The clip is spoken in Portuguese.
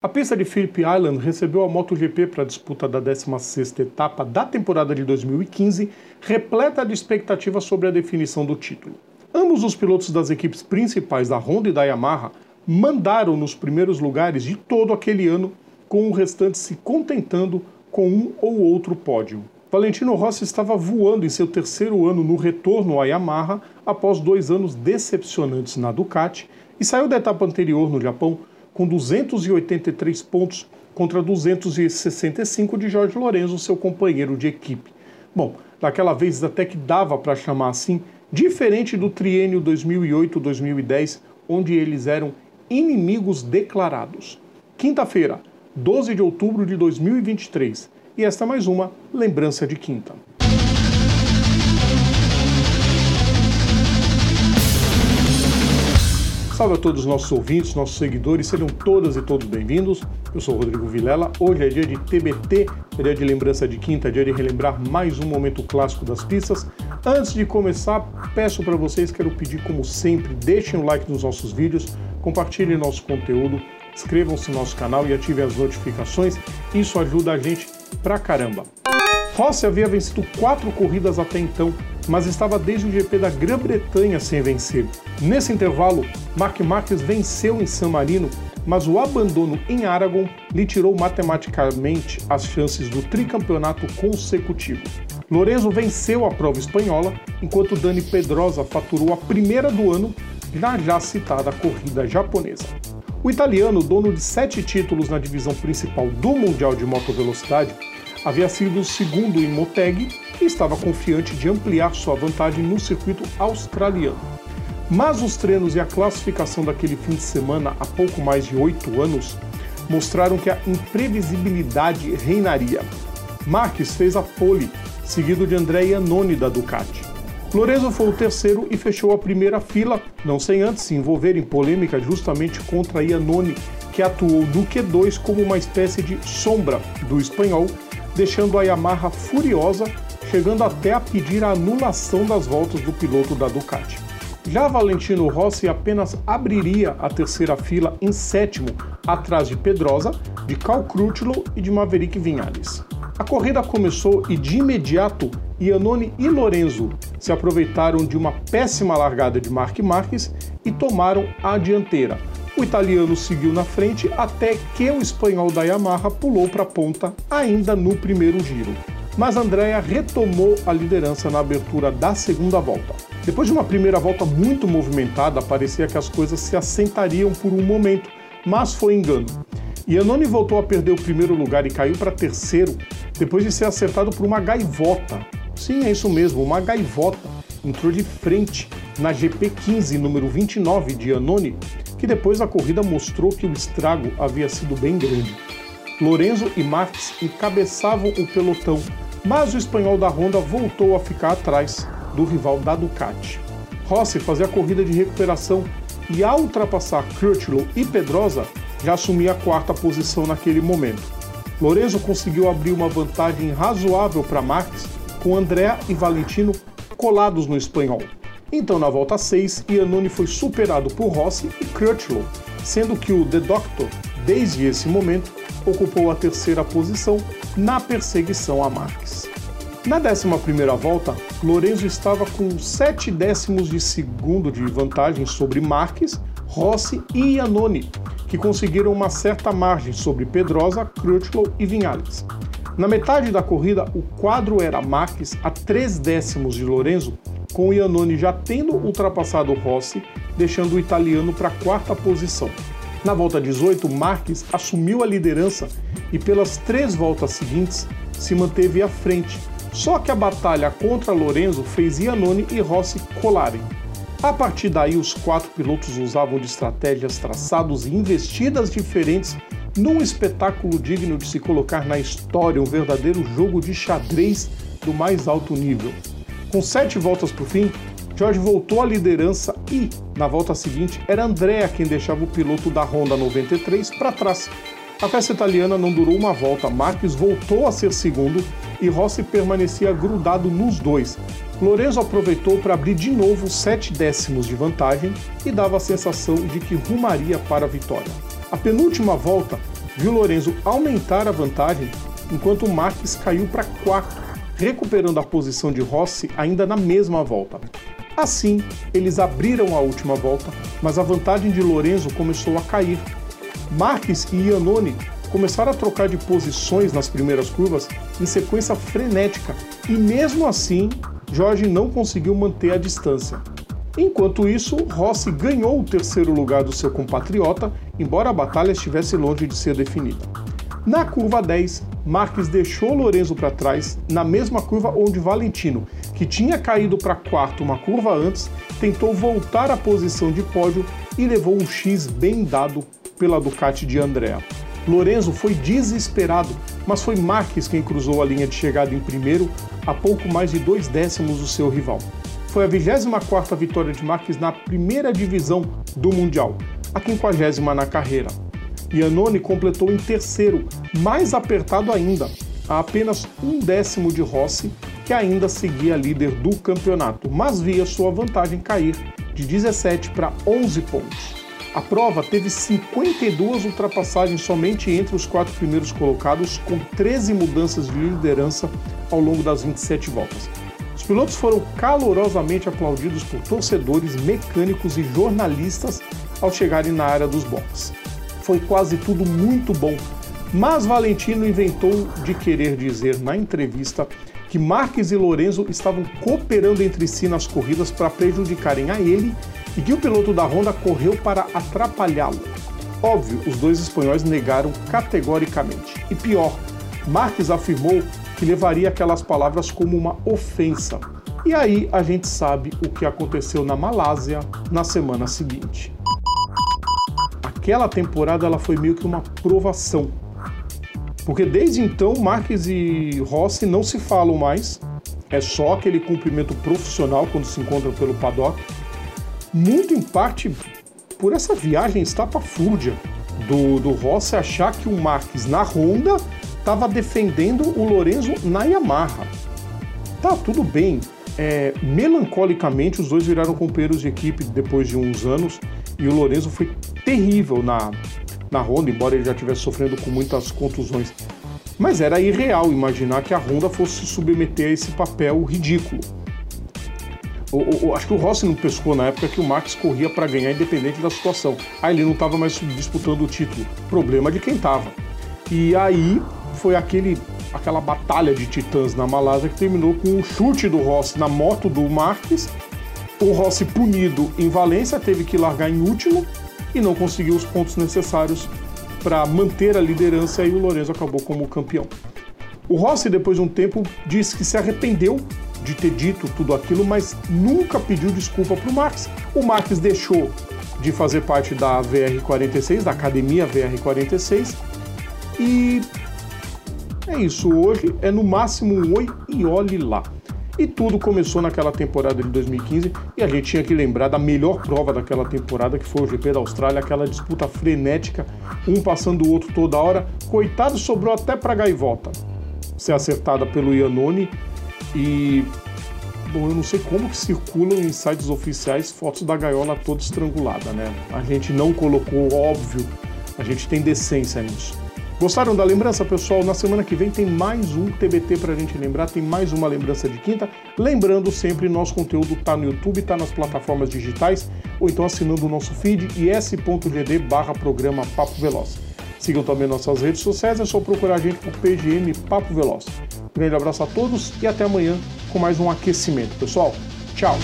A pista de Phillip Island recebeu a MotoGP para a disputa da 16ª etapa da temporada de 2015, repleta de expectativas sobre a definição do título. Ambos os pilotos das equipes principais da Honda e da Yamaha mandaram nos primeiros lugares de todo aquele ano, com o restante se contentando com um ou outro pódio. Valentino Rossi estava voando em seu terceiro ano no retorno à Yamaha após dois anos decepcionantes na Ducati e saiu da etapa anterior no Japão com 283 pontos contra 265 de Jorge Lorenzo, seu companheiro de equipe. Bom, daquela vez até que dava para chamar assim, diferente do triênio 2008-2010, onde eles eram inimigos declarados. Quinta-feira, 12 de outubro de 2023, e esta mais uma lembrança de quinta. Salve a todos os nossos ouvintes, nossos seguidores, sejam todas e todos bem-vindos. Eu sou Rodrigo Vilela. Hoje é dia de TBT, é dia de lembrança de quinta, é dia de relembrar mais um momento clássico das pistas. Antes de começar, peço para vocês, quero pedir como sempre, deixem o like nos nossos vídeos, compartilhem nosso conteúdo, inscrevam-se no nosso canal e ativem as notificações. Isso ajuda a gente pra caramba. Rossi havia vencido quatro corridas até então, mas estava desde o GP da Grã-Bretanha sem vencer. Nesse intervalo, Mark Marques venceu em San Marino, mas o abandono em Aragon lhe tirou matematicamente as chances do tricampeonato consecutivo. Lorenzo venceu a prova espanhola, enquanto Dani Pedrosa faturou a primeira do ano na já citada corrida japonesa. O italiano, dono de sete títulos na divisão principal do Mundial de Motovelocidade, havia sido o segundo em Moteg e estava confiante de ampliar sua vantagem no circuito australiano. Mas os treinos e a classificação daquele fim de semana há pouco mais de oito anos mostraram que a imprevisibilidade reinaria. Marques fez a pole, seguido de André Iannone da Ducati. Lorenzo foi o terceiro e fechou a primeira fila, não sem antes se envolver em polêmica justamente contra Iannone, que atuou no Q2 como uma espécie de sombra do espanhol deixando a Yamaha furiosa, chegando até a pedir a anulação das voltas do piloto da Ducati. Já Valentino Rossi apenas abriria a terceira fila em sétimo, atrás de Pedrosa, de Cal Crutchlow e de Maverick Vinales. A corrida começou e de imediato Iannone e Lorenzo se aproveitaram de uma péssima largada de Mark Marques e tomaram a dianteira, o italiano seguiu na frente até que o espanhol da Yamaha pulou para a ponta ainda no primeiro giro. Mas Andrea retomou a liderança na abertura da segunda volta. Depois de uma primeira volta muito movimentada, parecia que as coisas se assentariam por um momento, mas foi engano. Iannone voltou a perder o primeiro lugar e caiu para terceiro depois de ser acertado por uma gaivota. Sim, é isso mesmo, uma gaivota. Entrou de frente na GP15, número 29 de Iannone, que depois da corrida mostrou que o estrago havia sido bem grande. Lorenzo e Marques encabeçavam o pelotão, mas o espanhol da Honda voltou a ficar atrás do rival da Ducati. Rossi fazia a corrida de recuperação e, ao ultrapassar Crutchlow e Pedrosa, já assumia a quarta posição naquele momento. Lorenzo conseguiu abrir uma vantagem razoável para Marques, com André e Valentino colados no espanhol. Então, na volta 6, Iannone foi superado por Rossi e Crutchlow, sendo que o The Doctor, desde esse momento, ocupou a terceira posição na perseguição a Marques. Na 11 volta, Lorenzo estava com 7 décimos de segundo de vantagem sobre Marques, Rossi e Iannone, que conseguiram uma certa margem sobre Pedrosa, Crutchlow e Vinales. Na metade da corrida, o quadro era Marques a 3 décimos de Lorenzo com Iannone já tendo ultrapassado Rossi, deixando o italiano para a quarta posição. Na volta 18, Marques assumiu a liderança e pelas três voltas seguintes se manteve à frente, só que a batalha contra Lorenzo fez Iannone e Rossi colarem. A partir daí, os quatro pilotos usavam de estratégias, traçados e investidas diferentes num espetáculo digno de se colocar na história, um verdadeiro jogo de xadrez do mais alto nível. Com sete voltas para o fim, George voltou à liderança e, na volta seguinte, era Andrea quem deixava o piloto da Honda 93 para trás. A festa italiana não durou uma volta, Marques voltou a ser segundo e Rossi permanecia grudado nos dois. Lorenzo aproveitou para abrir de novo sete décimos de vantagem e dava a sensação de que rumaria para a vitória. A penúltima volta, viu Lorenzo aumentar a vantagem, enquanto Marques caiu para quarto, recuperando a posição de Rossi ainda na mesma volta. Assim, eles abriram a última volta, mas a vantagem de Lorenzo começou a cair. Marques e Iannone começaram a trocar de posições nas primeiras curvas em sequência frenética e, mesmo assim, Jorge não conseguiu manter a distância. Enquanto isso, Rossi ganhou o terceiro lugar do seu compatriota, embora a batalha estivesse longe de ser definida. Na curva 10, Marques deixou Lorenzo para trás, na mesma curva onde Valentino, que tinha caído para quarto uma curva antes, tentou voltar à posição de pódio e levou um X bem dado pela Ducati de Andrea. Lorenzo foi desesperado, mas foi Marques quem cruzou a linha de chegada em primeiro, a pouco mais de dois décimos do seu rival. Foi a 24ª vitória de Marques na primeira divisão do Mundial, a 50 na carreira. Iannone completou em terceiro, mais apertado ainda, a apenas um décimo de Rossi, que ainda seguia líder do campeonato, mas via sua vantagem cair de 17 para 11 pontos. A prova teve 52 ultrapassagens somente entre os quatro primeiros colocados, com 13 mudanças de liderança ao longo das 27 voltas. Os pilotos foram calorosamente aplaudidos por torcedores, mecânicos e jornalistas ao chegarem na área dos boxes. Foi quase tudo muito bom, mas Valentino inventou de querer dizer na entrevista que Marques e Lorenzo estavam cooperando entre si nas corridas para prejudicarem a ele e que o piloto da Honda correu para atrapalhá-lo. Óbvio, os dois espanhóis negaram categoricamente. E pior, Marques afirmou que levaria aquelas palavras como uma ofensa. E aí a gente sabe o que aconteceu na Malásia na semana seguinte. Aquela temporada ela foi meio que uma provação. Porque desde então Marques e Rossi não se falam mais. É só aquele cumprimento profissional quando se encontram pelo paddock muito em parte por essa viagem estapafúrdia do, do Rossi achar que o Marques na Honda estava defendendo o Lorenzo na Yamaha. Tá, tudo bem. É, melancolicamente, os dois viraram companheiros de equipe depois de uns anos e o Lorenzo foi terrível na, na Honda, embora ele já estivesse sofrendo com muitas contusões. Mas era irreal imaginar que a Honda fosse se submeter a esse papel ridículo. O, o, acho que o Rossi não pescou na época que o Max corria para ganhar independente da situação. Aí ele não estava mais disputando o título. Problema de quem estava. E aí foi aquele, aquela batalha de titãs na Malásia que terminou com o chute do Rossi na moto do Marques. O Rossi punido em Valência teve que largar em último e não conseguiu os pontos necessários para manter a liderança e o Lorenzo acabou como campeão. O Rossi, depois de um tempo, disse que se arrependeu de ter dito tudo aquilo, mas nunca pediu desculpa para o Max. O Max deixou de fazer parte da VR46, da academia VR46, e é isso. Hoje é no máximo um oi e olhe lá. E tudo começou naquela temporada de 2015 e a gente tinha que lembrar da melhor prova daquela temporada, que foi o GP da Austrália, aquela disputa frenética, um passando o outro toda hora. Coitado, sobrou até para gaivota ser acertada pelo Iannone e bom, eu não sei como que circulam em sites oficiais fotos da gaiola toda estrangulada, né? A gente não colocou, óbvio, a gente tem decência nisso. Gostaram da lembrança, pessoal? Na semana que vem tem mais um TBT pra gente lembrar, tem mais uma lembrança de quinta. Lembrando sempre, nosso conteúdo tá no YouTube, tá nas plataformas digitais, ou então assinando o nosso feed is.gd barra programa Papo Veloz. Sigam também nossas redes sociais, é só procurar a gente por PGM Papo Veloz. Um grande abraço a todos e até amanhã com mais um aquecimento. Pessoal, tchau!